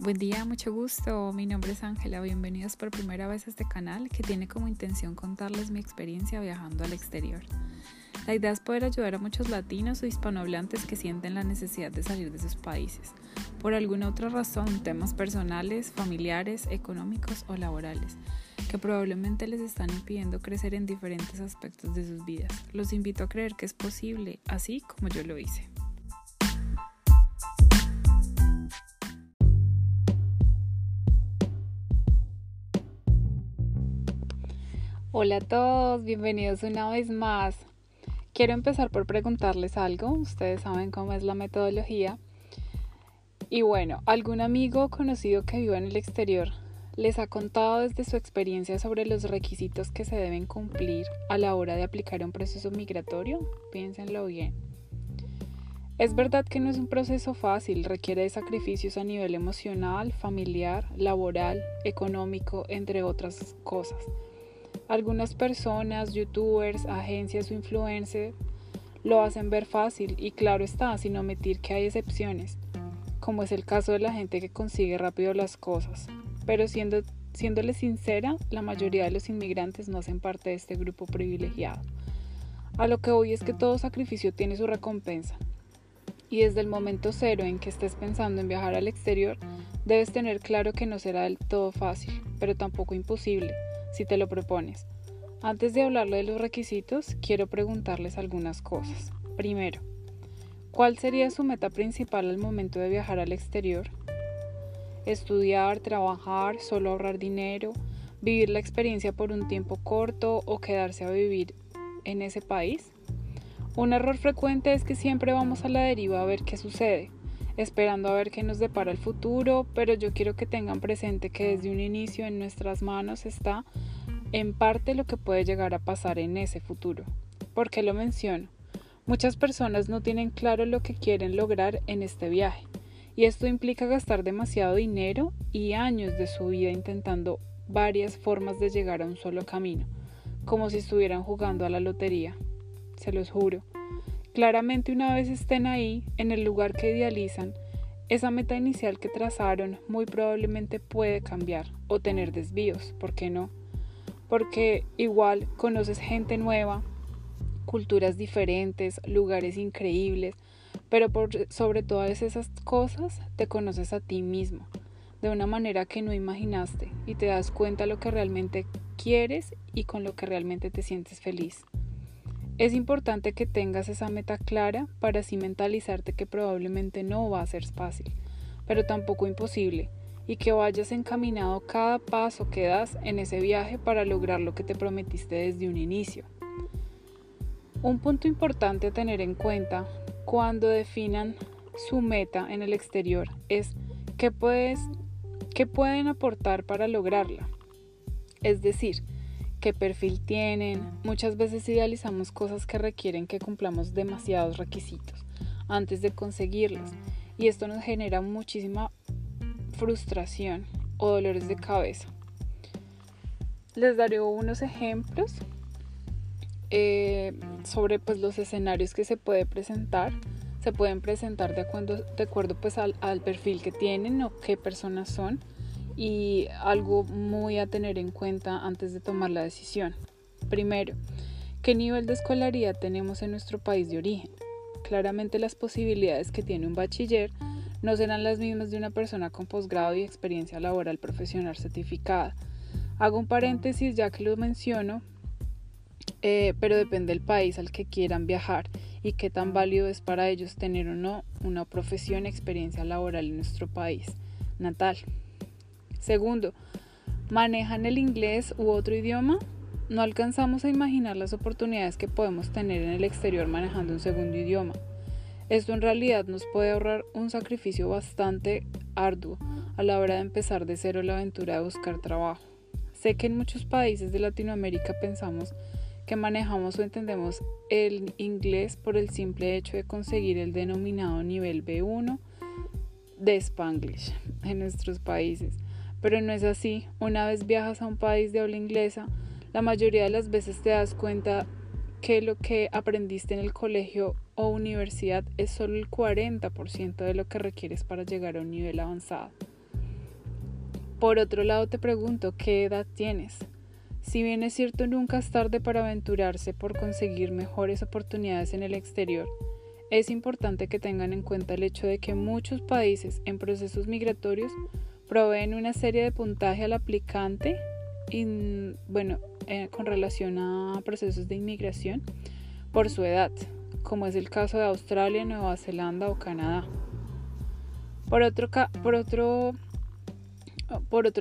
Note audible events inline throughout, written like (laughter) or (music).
Buen día, mucho gusto. Mi nombre es Ángela. Bienvenidos por primera vez a este canal que tiene como intención contarles mi experiencia viajando al exterior. La idea es poder ayudar a muchos latinos o hispanohablantes que sienten la necesidad de salir de sus países, por alguna otra razón, temas personales, familiares, económicos o laborales, que probablemente les están impidiendo crecer en diferentes aspectos de sus vidas. Los invito a creer que es posible, así como yo lo hice. Hola a todos, bienvenidos una vez más. Quiero empezar por preguntarles algo, ustedes saben cómo es la metodología. Y bueno, ¿algún amigo conocido que viva en el exterior les ha contado desde su experiencia sobre los requisitos que se deben cumplir a la hora de aplicar un proceso migratorio? Piénsenlo bien. Es verdad que no es un proceso fácil, requiere de sacrificios a nivel emocional, familiar, laboral, económico, entre otras cosas. Algunas personas, youtubers, agencias o influencers lo hacen ver fácil y claro está, sin omitir que hay excepciones, como es el caso de la gente que consigue rápido las cosas. Pero siendo, siéndole sincera, la mayoría de los inmigrantes no hacen parte de este grupo privilegiado. A lo que hoy es que todo sacrificio tiene su recompensa. Y desde el momento cero en que estés pensando en viajar al exterior, debes tener claro que no será del todo fácil, pero tampoco imposible si te lo propones. Antes de hablarle de los requisitos, quiero preguntarles algunas cosas. Primero, ¿cuál sería su meta principal al momento de viajar al exterior? ¿Estudiar, trabajar, solo ahorrar dinero, vivir la experiencia por un tiempo corto o quedarse a vivir en ese país? Un error frecuente es que siempre vamos a la deriva a ver qué sucede, esperando a ver qué nos depara el futuro, pero yo quiero que tengan presente que desde un inicio en nuestras manos está en parte lo que puede llegar a pasar en ese futuro. ¿Por qué lo menciono? Muchas personas no tienen claro lo que quieren lograr en este viaje, y esto implica gastar demasiado dinero y años de su vida intentando varias formas de llegar a un solo camino, como si estuvieran jugando a la lotería. Se los juro. Claramente una vez estén ahí, en el lugar que idealizan, esa meta inicial que trazaron muy probablemente puede cambiar o tener desvíos, ¿por qué no? porque igual conoces gente nueva, culturas diferentes, lugares increíbles, pero por sobre todas esas cosas te conoces a ti mismo de una manera que no imaginaste y te das cuenta lo que realmente quieres y con lo que realmente te sientes feliz. Es importante que tengas esa meta clara para así mentalizarte que probablemente no va a ser fácil, pero tampoco imposible, y que vayas encaminado cada paso que das en ese viaje para lograr lo que te prometiste desde un inicio. Un punto importante a tener en cuenta cuando definan su meta en el exterior es qué, puedes, pueden aportar para lograrla. Es decir, qué perfil tienen. Muchas veces idealizamos cosas que requieren que cumplamos demasiados requisitos antes de conseguirlas y esto nos genera muchísima frustración o dolores de cabeza. Les daré unos ejemplos eh, sobre pues, los escenarios que se puede presentar. Se pueden presentar de acuerdo, de acuerdo pues, al, al perfil que tienen o qué personas son y algo muy a tener en cuenta antes de tomar la decisión. Primero, ¿qué nivel de escolaridad tenemos en nuestro país de origen? Claramente las posibilidades que tiene un bachiller no serán las mismas de una persona con posgrado y experiencia laboral profesional certificada. Hago un paréntesis ya que lo menciono, eh, pero depende del país al que quieran viajar y qué tan válido es para ellos tener o no una profesión y experiencia laboral en nuestro país natal. Segundo, ¿manejan el inglés u otro idioma? No alcanzamos a imaginar las oportunidades que podemos tener en el exterior manejando un segundo idioma. Esto en realidad nos puede ahorrar un sacrificio bastante arduo a la hora de empezar de cero la aventura de buscar trabajo. Sé que en muchos países de Latinoamérica pensamos que manejamos o entendemos el inglés por el simple hecho de conseguir el denominado nivel B1 de Spanglish en nuestros países. Pero no es así. Una vez viajas a un país de habla inglesa, la mayoría de las veces te das cuenta que lo que aprendiste en el colegio o universidad es solo el 40% de lo que requieres para llegar a un nivel avanzado. Por otro lado te pregunto, ¿qué edad tienes? Si bien es cierto nunca es tarde para aventurarse por conseguir mejores oportunidades en el exterior, es importante que tengan en cuenta el hecho de que muchos países en procesos migratorios proveen una serie de puntaje al aplicante bueno, eh, con relación a procesos de inmigración por su edad, como es el caso de Australia, Nueva Zelanda o Canadá. Por otro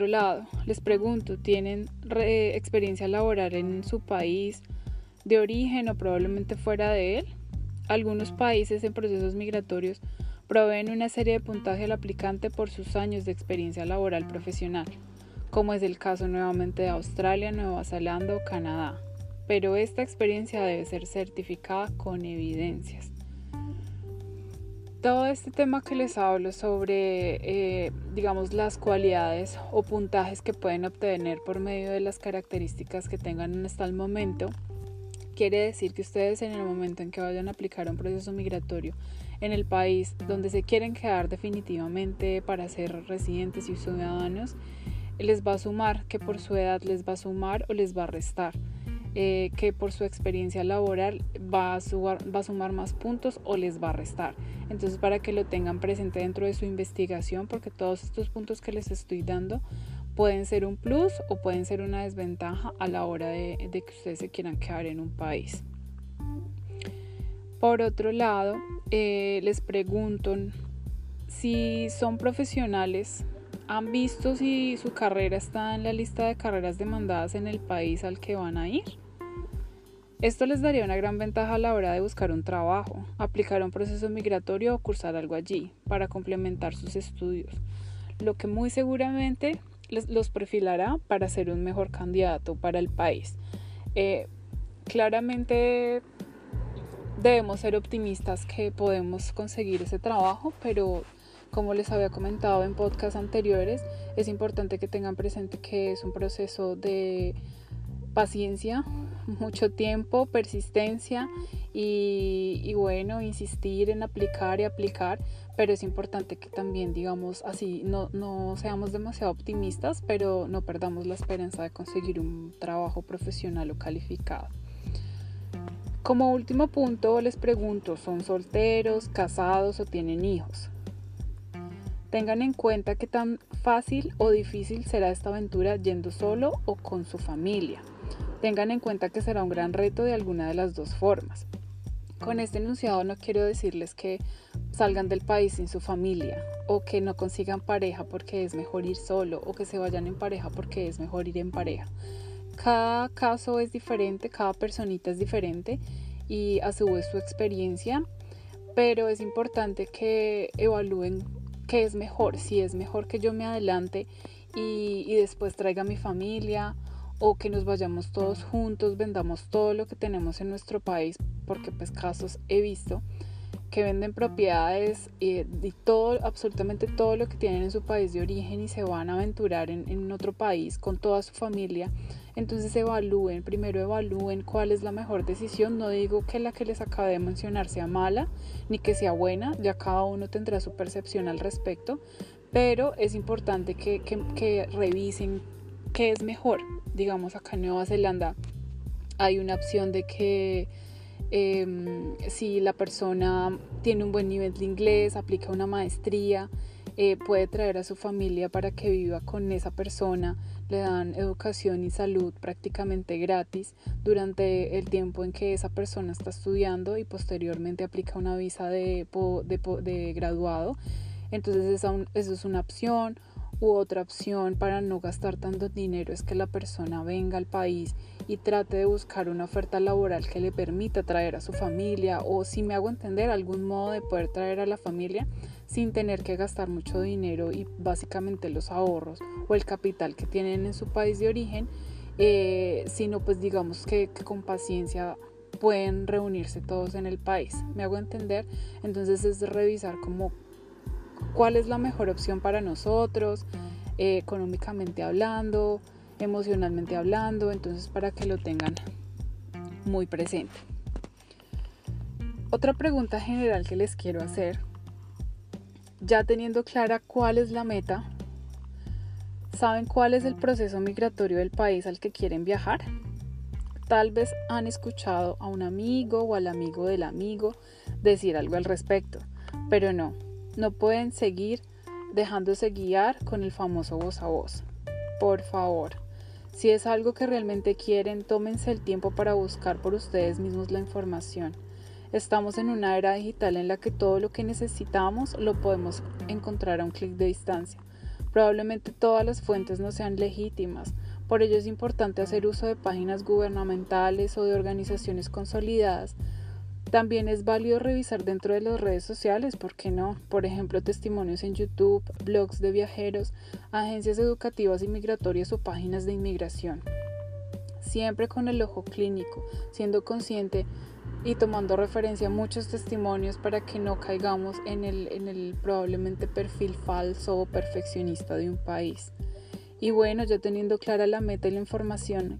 lado, les pregunto, ¿tienen experiencia laboral en su país de origen o probablemente fuera de él? Algunos países en procesos migratorios proveen una serie de puntaje al aplicante por sus años de experiencia laboral profesional, como es el caso nuevamente de Australia, Nueva Zelanda o Canadá, pero esta experiencia debe ser certificada con evidencias. Todo este tema que les hablo sobre, eh, digamos, las cualidades o puntajes que pueden obtener por medio de las características que tengan hasta el momento, Quiere decir que ustedes en el momento en que vayan a aplicar un proceso migratorio en el país donde se quieren quedar definitivamente para ser residentes y ciudadanos, les va a sumar, que por su edad les va a sumar o les va a restar. Eh, que por su experiencia laboral va a, va a sumar más puntos o les va a restar. Entonces para que lo tengan presente dentro de su investigación, porque todos estos puntos que les estoy dando pueden ser un plus o pueden ser una desventaja a la hora de, que ustedes se quieran quedar en un país. Por otro lado, eh, les pregunto si son profesionales, han visto si su carrera está en la lista de carreras demandadas en el país al que van a ir. Esto les daría una gran ventaja a la hora de buscar un trabajo, aplicar un proceso migratorio o cursar algo allí para complementar sus estudios, lo que muy seguramente los perfilará para ser un mejor candidato para el país. Eh, claramente debemos ser optimistas que podemos conseguir ese trabajo, pero como les había comentado en podcasts anteriores, es importante que tengan presente que es un proceso de paciencia, (laughs) mucho tiempo, persistencia y, bueno, insistir en aplicar y aplicar, pero es importante que también, digamos así, no, no seamos demasiado optimistas, pero no perdamos la esperanza de conseguir un trabajo profesional o calificado. Como último punto, les pregunto, ¿son solteros, casados o tienen hijos? Tengan en cuenta que tan fácil o difícil será esta aventura yendo solo o con su familia. Tengan en cuenta que será un gran reto de alguna de las dos formas. Con este enunciado no quiero decirles que salgan del país sin su familia o que no consigan pareja porque es mejor ir solo o que se vayan en pareja porque es mejor ir en pareja. Cada caso es diferente, cada personita es diferente y a su vez su experiencia, pero es importante que evalúen qué es mejor, si es mejor que yo me adelante y, y después traiga a mi familia o que nos vayamos todos juntos, vendamos todo lo que tenemos en nuestro país, porque pues casos he visto que venden propiedades y, todo, absolutamente todo lo que tienen en su país de origen y se van a aventurar en, en otro país con toda su familia. Entonces evalúen, primero evalúen cuál es la mejor decisión. No digo que la que les acabé de mencionar sea mala ni que sea buena, ya cada uno tendrá su percepción al respecto, pero es importante que, que, que revisen qué es mejor. Digamos, acá en Nueva Zelanda hay una opción de que em, si la persona tiene un buen nivel de inglés, aplica una maestría, eh, puede traer a su familia para que viva con esa persona, le dan educación y salud prácticamente gratis durante el tiempo en que esa persona está estudiando y posteriormente aplica una visa de, de, graduado. Entonces eso es una opción U otra opción para no gastar tanto dinero es que la persona venga al país y trate de buscar una oferta laboral que le permita traer a su familia o si me hago entender algún modo de poder traer a la familia sin tener que gastar mucho dinero y básicamente los ahorros o el capital que tienen en su país de origen, eh, sino pues digamos que, que con paciencia pueden reunirse todos en el país. ¿Me hago entender? Entonces es revisar cómo cuál es la mejor opción para nosotros, eh, económicamente hablando, emocionalmente hablando, entonces para que lo tengan muy presente. Otra pregunta general que les quiero hacer, ya teniendo clara cuál es la meta, ¿Saben cuál es el proceso migratorio del país al que quieren viajar? Tal vez han escuchado a un amigo o al amigo del amigo decir algo al respecto, pero no, no pueden seguir dejándose guiar con el famoso voz a voz. Por favor, si es algo que realmente quieren, tómense el tiempo para buscar por ustedes mismos la información. Estamos en una era digital en la que todo lo que necesitamos lo podemos encontrar a un clic de distancia. Probablemente todas las fuentes no sean legítimas, por ello es importante hacer uso de páginas gubernamentales o de organizaciones consolidadas. También es válido revisar dentro de las redes sociales, ¿por qué no? Por ejemplo, testimonios en YouTube, blogs de viajeros, agencias educativas y migratorias o páginas de inmigración. Siempre con el ojo clínico, siendo consciente y tomando referencia a muchos testimonios para que no caigamos en el, en el probablemente perfil falso o perfeccionista de un país. Y bueno, ya teniendo clara la meta y la información